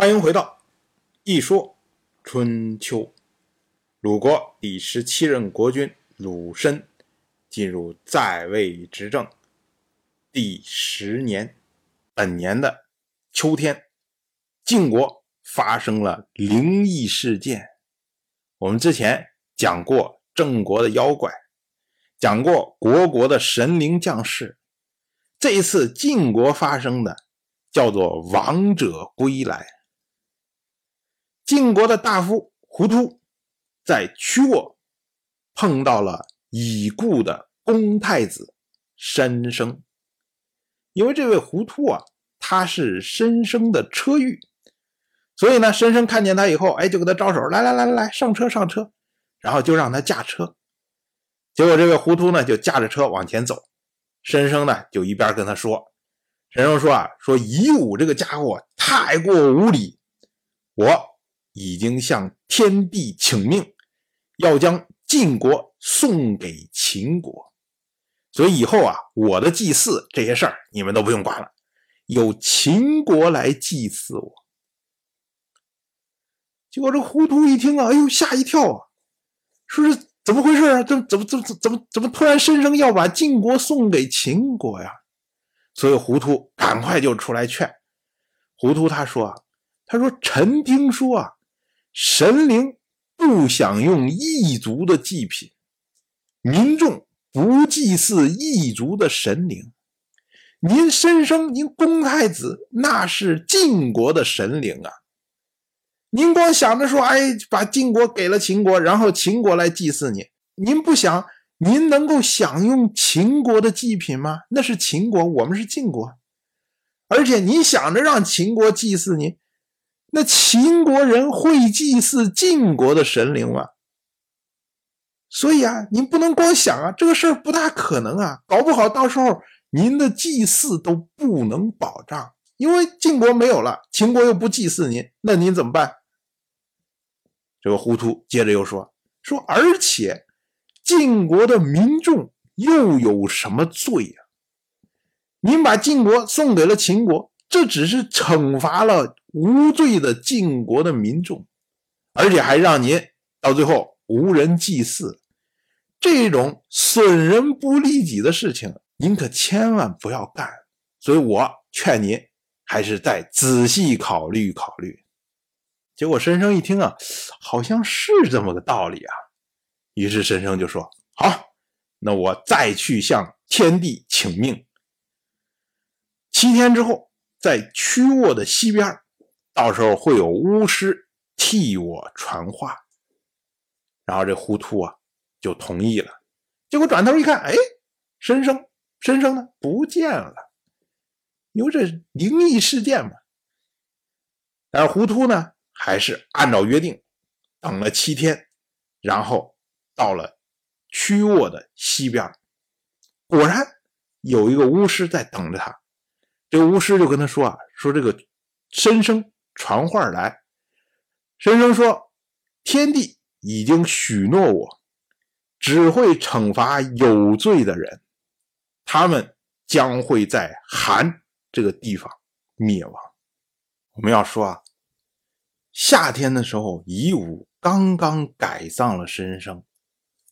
欢迎回到《一说春秋》。鲁国第十七任国君鲁申进入在位执政第十年，本年的秋天，晋国发生了灵异事件。我们之前讲过郑国的妖怪，讲过国国的神灵降世，这一次晋国发生的叫做王者归来。晋国的大夫胡突在曲沃碰到了已故的公太子申生，因为这位胡突啊，他是申生的车御，所以呢，申生看见他以后，哎，就给他招手，来来来来来，上车上车，然后就让他驾车。结果这位胡突呢，就驾着车往前走，申生呢就一边跟他说，申生说啊，说夷吾这个家伙太过无礼，我。已经向天帝请命，要将晋国送给秦国，所以以后啊，我的祭祀这些事儿你们都不用管了，由秦国来祭祀我。结果这糊涂一听啊，哎呦吓一跳啊，说是怎么回事啊？怎怎么怎么怎么怎么突然申生要把晋国送给秦国呀？所以糊涂赶快就出来劝糊涂，他说啊，他说臣听说啊。神灵不享用异族的祭品，民众不祭祀异族的神灵。您申生，您公太子那是晋国的神灵啊！您光想着说，哎，把晋国给了秦国，然后秦国来祭祀你，您不想您能够享用秦国的祭品吗？那是秦国，我们是晋国，而且你想着让秦国祭祀你。那秦国人会祭祀晋国的神灵吗？所以啊，您不能光想啊，这个事儿不大可能啊，搞不好到时候您的祭祀都不能保障，因为晋国没有了，秦国又不祭祀您，那您怎么办？这个糊涂接着又说说，而且晋国的民众又有什么罪呀？您把晋国送给了秦国，这只是惩罚了。无罪的晋国的民众，而且还让您到最后无人祭祀，这种损人不利己的事情，您可千万不要干。所以我劝您还是再仔细考虑考虑。结果申生一听啊，好像是这么个道理啊。于是申生就说：“好，那我再去向天帝请命。七天之后，在曲沃的西边。”到时候会有巫师替我传话，然后这胡涂啊就同意了。结果转头一看，哎，申生，申生呢不见了，因为这灵异事件嘛。但是胡涂呢还是按照约定等了七天，然后到了曲沃的西边，果然有一个巫师在等着他。这个巫师就跟他说啊，说这个申生。传话来，申生说：“天帝已经许诺我，只会惩罚有罪的人，他们将会在韩这个地方灭亡。”我们要说啊，夏天的时候，夷吾刚刚改葬了申生，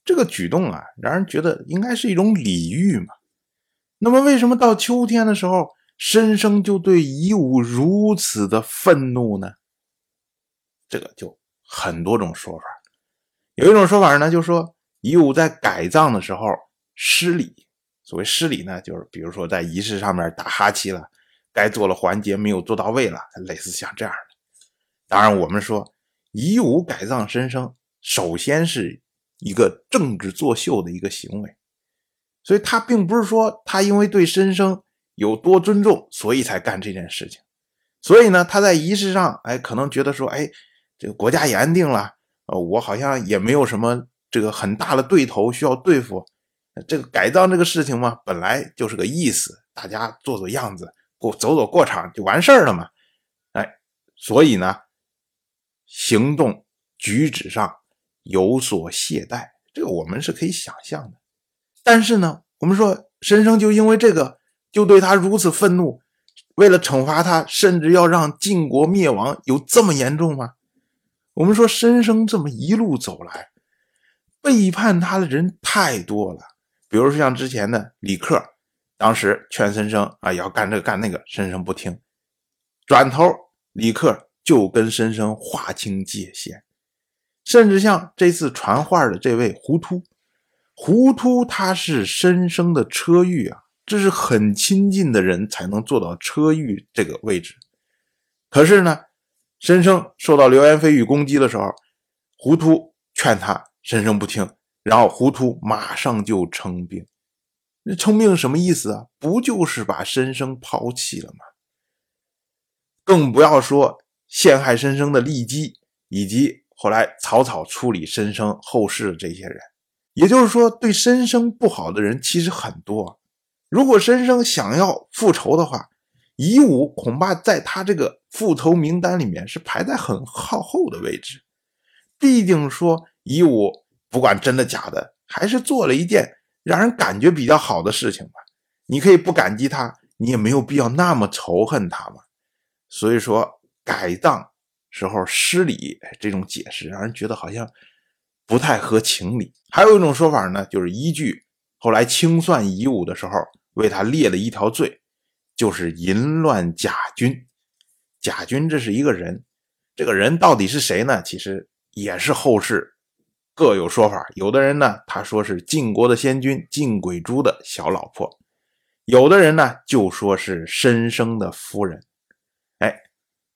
这个举动啊，让人觉得应该是一种礼遇嘛。那么，为什么到秋天的时候？申生就对夷吾如此的愤怒呢？这个就很多种说法。有一种说法呢，就说夷吾在改葬的时候失礼。所谓失礼呢，就是比如说在仪式上面打哈欠了，该做的环节没有做到位了，类似像这样的。当然，我们说夷吾改葬申生，首先是一个政治作秀的一个行为，所以他并不是说他因为对申生。有多尊重，所以才干这件事情。所以呢，他在仪式上，哎，可能觉得说，哎，这个国家也安定了，呃，我好像也没有什么这个很大的对头需要对付。这个改造这个事情嘛，本来就是个意思，大家做做样子，过走走过场就完事儿了嘛。哎，所以呢，行动举止上有所懈怠，这个我们是可以想象的。但是呢，我们说申生就因为这个。就对他如此愤怒，为了惩罚他，甚至要让晋国灭亡，有这么严重吗？我们说申生这么一路走来，背叛他的人太多了。比如说像之前的李克，当时劝申生啊要干这个干那个，申生不听，转头李克就跟申生划清界限。甚至像这次传话的这位胡突，胡突他是申生的车御啊。这是很亲近的人才能做到车御这个位置。可是呢，申生受到流言蜚语攻击的时候，胡突劝他，申生不听，然后胡突马上就称病。那称病什么意思啊？不就是把申生抛弃了吗？更不要说陷害申生的骊姬，以及后来草草处理申生后事的这些人。也就是说，对申生不好的人其实很多。如果申生想要复仇的话，夷吾恐怕在他这个复仇名单里面是排在很靠后的位置。毕竟说夷吾不管真的假的，还是做了一件让人感觉比较好的事情吧。你可以不感激他，你也没有必要那么仇恨他嘛。所以说改葬时候失礼这种解释，让人觉得好像不太合情理。还有一种说法呢，就是依据。后来清算夷吾的时候，为他列了一条罪，就是淫乱贾君。贾君这是一个人，这个人到底是谁呢？其实也是后世各有说法。有的人呢，他说是晋国的先君晋鬼珠的小老婆；有的人呢，就说是申生的夫人。哎，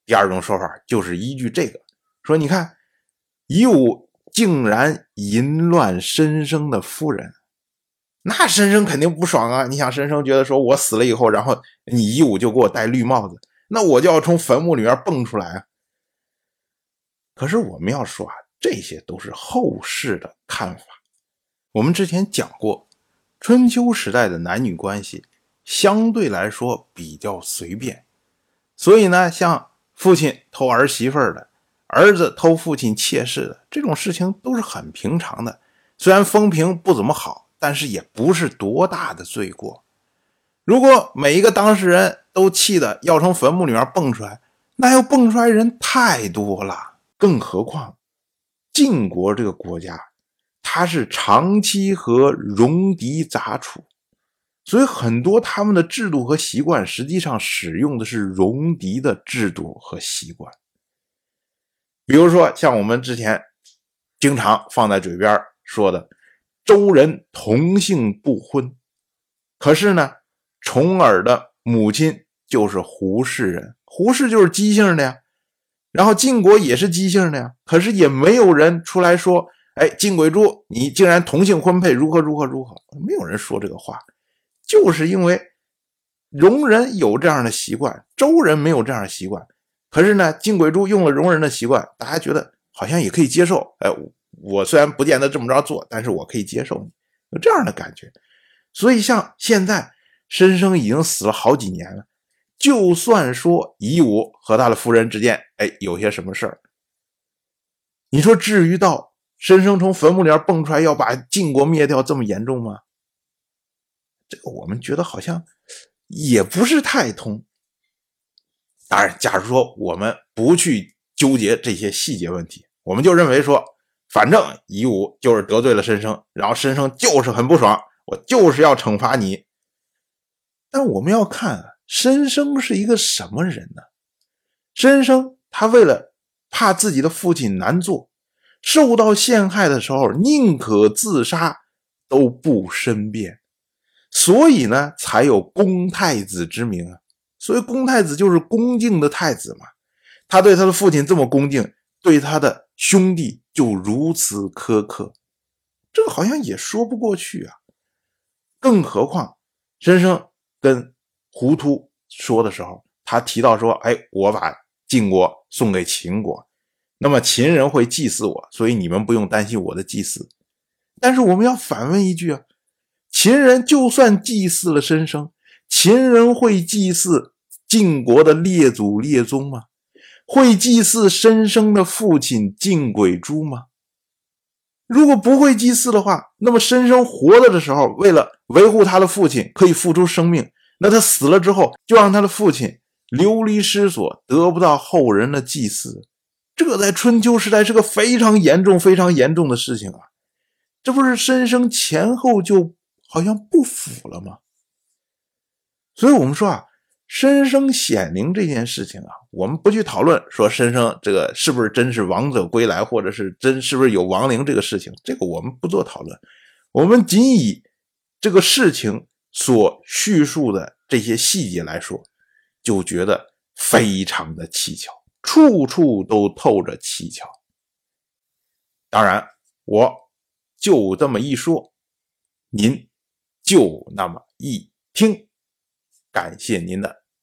第二种说法就是依据这个说，你看夷吾竟然淫乱申生的夫人。那申生肯定不爽啊！你想，申生觉得说我死了以后，然后你夷吾就给我戴绿帽子，那我就要从坟墓里面蹦出来啊！可是我们要说啊，这些都是后世的看法。我们之前讲过，春秋时代的男女关系相对来说比较随便，所以呢，像父亲偷儿媳妇的，儿子偷父亲妾室的这种事情都是很平常的，虽然风评不怎么好。但是也不是多大的罪过。如果每一个当事人都气得要从坟墓里面蹦出来，那要蹦出来人太多了。更何况晋国这个国家，它是长期和戎狄杂处，所以很多他们的制度和习惯实际上使用的是戎狄的制度和习惯。比如说，像我们之前经常放在嘴边说的。周人同姓不婚，可是呢，重耳的母亲就是胡氏人，胡氏就是姬姓的呀。然后晋国也是姬姓的呀，可是也没有人出来说：“哎，晋鬼珠，你竟然同姓婚配，如何如何如何？”没有人说这个话，就是因为戎人有这样的习惯，周人没有这样的习惯。可是呢，晋鬼珠用了戎人的习惯，大家觉得好像也可以接受。哎。我虽然不见得这么着做，但是我可以接受你有这样的感觉。所以像现在申生已经死了好几年了，就算说夷吾和他的夫人之间，哎，有些什么事儿，你说至于到申生从坟墓里蹦出来要把晋国灭掉这么严重吗？这个我们觉得好像也不是太通。当然，假如说我们不去纠结这些细节问题，我们就认为说。反正夷吾就是得罪了申生，然后申生就是很不爽，我就是要惩罚你。但我们要看申生是一个什么人呢？申生他为了怕自己的父亲难做，受到陷害的时候宁可自杀都不申辩，所以呢才有公太子之名啊。所以公太子就是恭敬的太子嘛。他对他的父亲这么恭敬，对他的兄弟。就如此苛刻，这个好像也说不过去啊。更何况，申生跟胡突说的时候，他提到说：“哎，我把晋国送给秦国，那么秦人会祭祀我，所以你们不用担心我的祭祀。”但是我们要反问一句啊：秦人就算祭祀了申生，秦人会祭祀晋国的列祖列宗吗？会祭祀申生的父亲晋鬼珠吗？如果不会祭祀的话，那么申生活着的时候，为了维护他的父亲，可以付出生命；那他死了之后，就让他的父亲流离失所，得不到后人的祭祀，这在春秋时代是个非常严重、非常严重的事情啊！这不是申生前后就好像不符了吗？所以我们说啊，申生显灵这件事情啊，我们不去讨论说申生这个是不是真是王者归来，或者是真是不是有亡灵这个事情，这个我们不做讨论，我们仅以这个事情所叙述的这些细节来说，就觉得非常的蹊跷，处处都透着蹊跷。当然，我就这么一说，您就那么一听。感谢您的